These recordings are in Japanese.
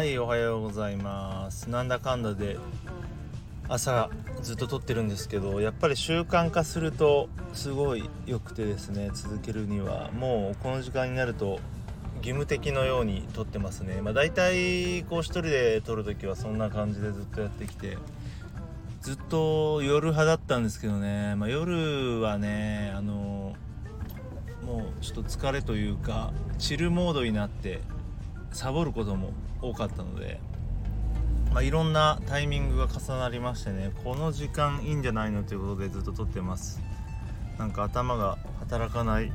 はいおはようございます。なんだかんだで朝ずっと撮ってるんですけどやっぱり習慣化するとすごい良くてですね続けるには。もうこの時間になると義務的のように撮ってますね。まあ大体こう一人で撮る時はそんな感じでずっとやってきてずっと夜派だったんですけどね、まあ、夜はねあのもうちょっと疲れというかチルモードになってサボることも多かったので、まあ、いろんなタイミングが重なりましてねこの時間いいんじゃないのということでずっと撮ってます。なんか頭が働かない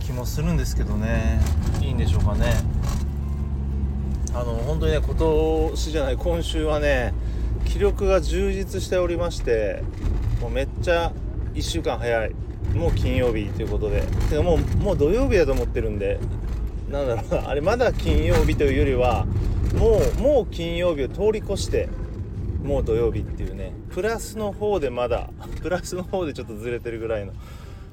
気もするんですけどね。いいんでしょうかね。あの本当にね今年じゃない今週はね気力が充実しておりましてもうめっちゃ1週間早い。もう金曜日ということで。てかもうもう土曜日だと思ってるんでなんだろうあれまだ金曜日というよりはもうもう金曜日を通り越してもう土曜日っていうね。プラスの方でまだプラスの方でちょっとずれてるぐらいの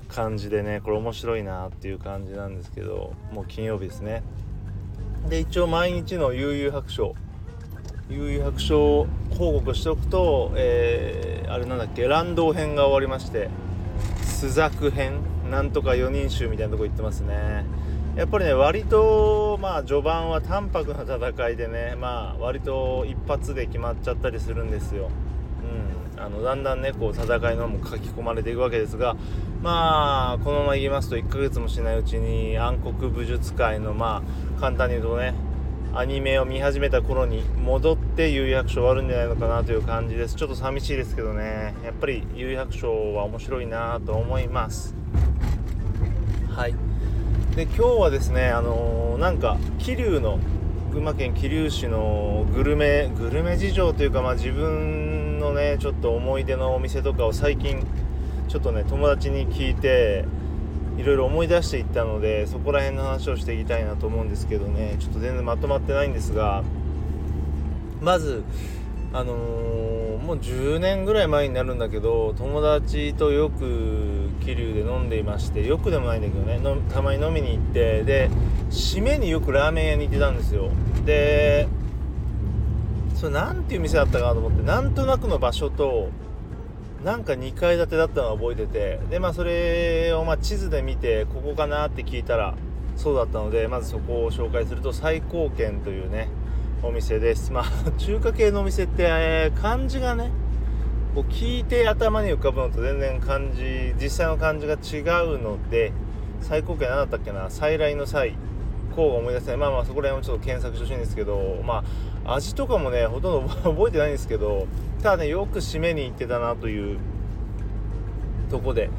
感じでねこれ面白いなっていう感じなんですけどもう金曜日ですね。で一応毎日の悠々白書悠々白書を報告しておくと、えー、あれなんだっけ乱道編が終わりまして朱雀編なんとか4人衆みたいなとこ行ってますね。やっぱりね割とまあ序盤は淡白な戦いでねまあ割と一発で決まっちゃったりするんですよ。うん、あのだんだんねこう戦いのも書き込まれていくわけですがまあこのままいきますと1ヶ月もしないうちに暗黒武術界のまあ簡単に言うとねアニメを見始めた頃に戻って有役所終わるんじゃないのかなという感じです。ちょっと寂しいですけどね。やっぱり有役所は面白いなと思います。はい。で今日はですねあのー、なんか桐生の群馬県桐生市のグルメグルメ事情というかまあ自分のねちょっと思い出のお店とかを最近ちょっとね友達に聞いていろいろ思い出していったのでそこら辺の話をしていきたいなと思うんですけどねちょっと全然まとまってないんですがまずあのー、もう10年ぐらい前になるんだけど友達とよく桐生で飲んでいましてよくでもないんだけどねたまに飲みに行ってで締めによくラーメン屋に行ってたんですよ。でそれ何ていう店だったかなと思ってなんとなくの場所となんか2階建てだったのを覚えててでまあそれをま地図で見てここかなって聞いたらそうだったのでまずそこを紹介すると最高軒というねお店です。まあ中華系のお店って、えー、漢字がねこう聞いて頭に浮かぶのと全然漢字実際の漢字が違うので最高級何だったっけな再来の際こう思い出せない。まあまあそこら辺をちょっと検索してほしいんですけどまあ味とかもねほとんど 覚えてないんですけどただねよく締めに行ってたなというとこで。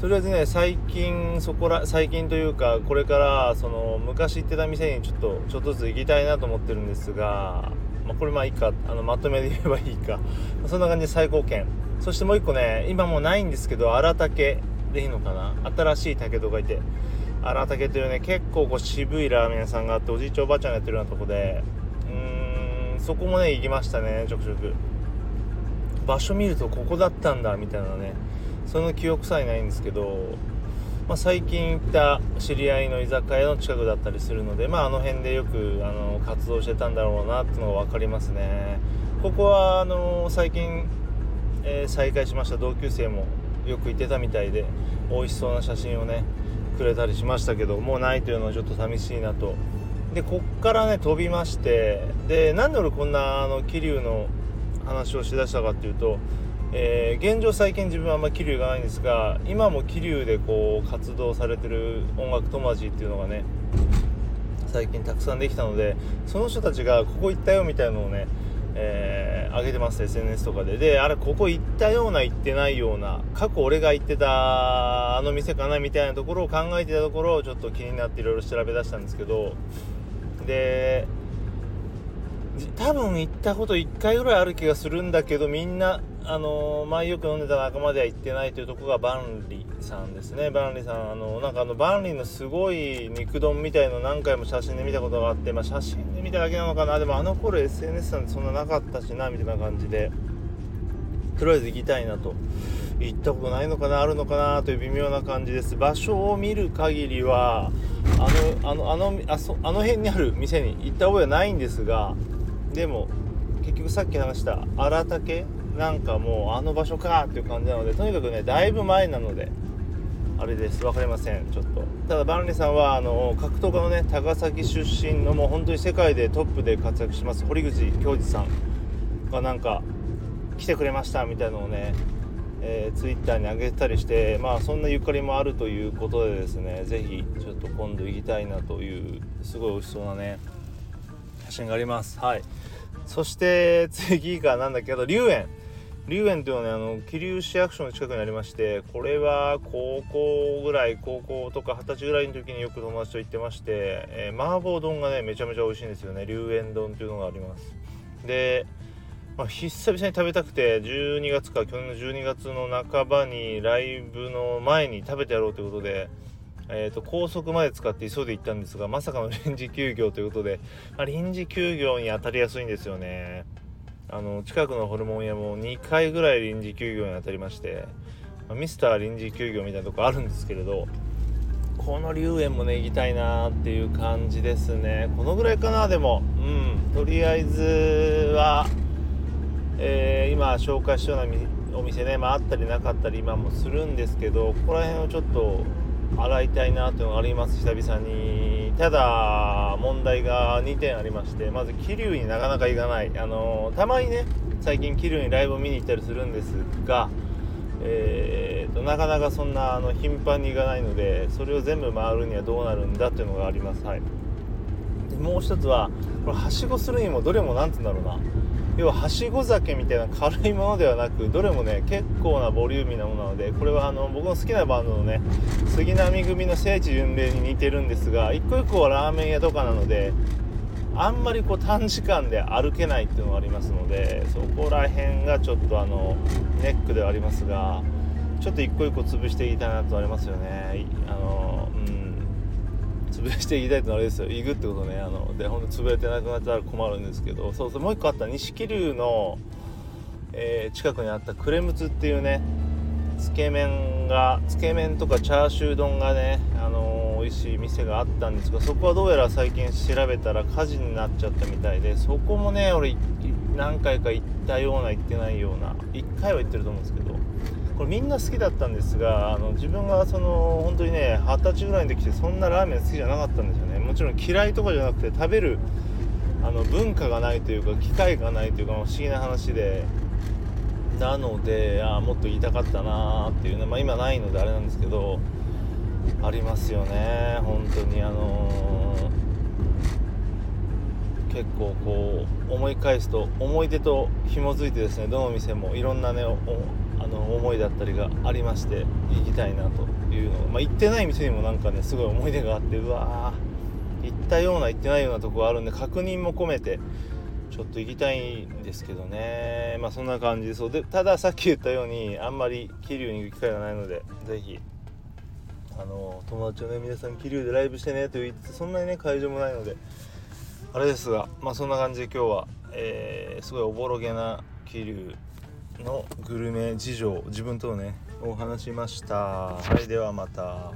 とりあえずね最近そこら最近というかこれからその昔行ってた店にちょっとちょっとずつ行きたいなと思ってるんですが、まあ、これまあいいか。あのまとめで言えばいいか。そんな感じで最高券そしてもう一個ね今もうないんですけど荒竹でいいのかな。新しい竹と書いて。荒竹というね結構こう渋いラーメン屋さんがあっておじいちゃんおばあちゃんがやってるようなとこで。うーんそこもね行きましたねちょくちょく。場所見るとここだったんだみたいなね。その記憶さえないんですけど、まあ、最近行った知り合いの居酒屋の近くだったりするので、まあ、あの辺でよくあの活動してたんだろうなっていうのが分かりますね。ここはあの最近、えー、再会しました。同級生もよく行ってたみたいで美味しそうな写真をねくれたりしましたけどもうないというのはちょっと寂しいなと。でこっからね飛びましてでなんで俺こんなあの桐生の話をしだしたかっていうとえー、現状最近自分はあんまり桐生がないんですが今も桐生でこう活動されてる音楽友達っていうのがね最近たくさんできたのでその人たちがここ行ったよみたいなのをね、えー、上げてます SNS とかで。であれここ行ったような行ってないような過去俺が行ってたあの店かなみたいなところを考えてたところをちょっと気になっていろいろ調べ出したんですけど。で多分行ったこと1回ぐらいある気がするんだけどみんなあの前よく飲んでた仲間では行ってないというとこが万里さんですね。万里さんあのなんかあの万里のすごい肉丼みたいの何回も写真で見たことがあって、まあ、写真で見ただけなのかな。でもあの頃 SNS なんてそんななかったしなみたいな感じでとりあえず行きたいなと行ったことないのかなあるのかなという微妙な感じです。場所を見る限りはあのあのあのあそあの辺にある店に行った覚えはないんですがでも結局さっき話した荒竹なんかもうあの場所かっていう感じなのでとにかくねだいぶ前なのであれです。分かりません。ちょっと。ただバンリさんはあの格闘家のね高崎出身のもう本当に世界でトップで活躍します堀口恭司さんがなんか来てくれましたみたいなのをねえー、ツイッターに上げたりしてまあそんなゆかりもあるということでですね是非ちょっと今度行きたいなというすごい美味しそうなね写真があります。はい。そして次がなんだけど龍園。龍園というのはねあの桐生市役所の近くにありましてこれは高校ぐらい高校とか二十歳ぐらいの時によく友達と行ってまして、えー、麻婆丼がねめちゃめちゃ美味しいんですよね。龍園丼というのがあります。でまあ、久々に食べたくて12月か去年の12月の半ばにライブの前に食べてやろうということで、えーと、高速まで使って急いで行ったんですがまさかの臨時休業ということで、まあ、臨時休業に当たりやすいんですよね。あの近くのホルモン屋も2回ぐらい臨時休業に当たりまして、まあ、ミスター臨時休業みたいなとこあるんですけれどこの龍園もね行きたいなっていう感じですね。このぐらいかなでも。うん。とりあえずはえー、今紹介したようなお店ね、まあ、あったりなかったり今もするんですけどここら辺をちょっと洗いたいなというのがあります久々に。ただ問題が2点ありましてまず桐生になかなか行かない。あのたまにね最近桐生にライブを見に行ったりするんですがえーと、なかなかそんなあの頻繁に行かないのでそれを全部回るにはどうなるんだっていうのがあります、はい、でもう一つはこれはしごするにもどれも何て言うんだろうな。要ははしご酒みたいな軽いものではなくどれもね結構なボリューミーなものなのでこれはあの僕の好きなバンドのね杉並組の聖地巡礼に似てるんですが一個一個はラーメン屋とかなのであんまりこう短時間で歩けないっていうのがありますのでそこら辺がちょっとあのネックではありますがちょっと一個一個潰していきたいなとありますよね。あの潰していきたいとあれですよ。行くってことね。あのでほんと潰れてなくなったら困るんですけど。そうそう。もう一個あった。錦竜の、えー、近くにあったクレムツっていうねつけ麺がつけ麺とかチャーシュー丼がねあのー、美味しい店があったんですがそこはどうやら最近調べたら火事になっちゃったみたいでそこもね俺何回か行ったような行ってないような1回は行ってると思うんですけど。これみんな好きだったんですがあの自分がその本当にね二十歳ぐらいの時ってそんなラーメン好きじゃなかったんですよね。もちろん嫌いとかじゃなくて食べるあの文化がないというか機会がないというか不思議な話で。なのであもっと言いたかったなーっていうね、まあ、今ないのであれなんですけどありますよね。本当にあのー、結構こう思い返すと思い出と紐づいてですねどの店もいろんなねの思いだったりがありまして行きたいなというのまあ、行ってない店にもなんかねすごい思い出があってうわー行ったような行ってないようなとこがあるんで確認も込めてちょっと行きたいんですけどね。まあそんな感じ。でそう。でたださっき言ったようにあんまり桐生に行く機会がないので是非あの友達のね皆さん桐生でライブしてねと言ってそんなにね会場もないのであれですがまあそんな感じで今日は、えー、すごいおぼろげな桐生のグルメ事情自分とねお話しました。はいではまた。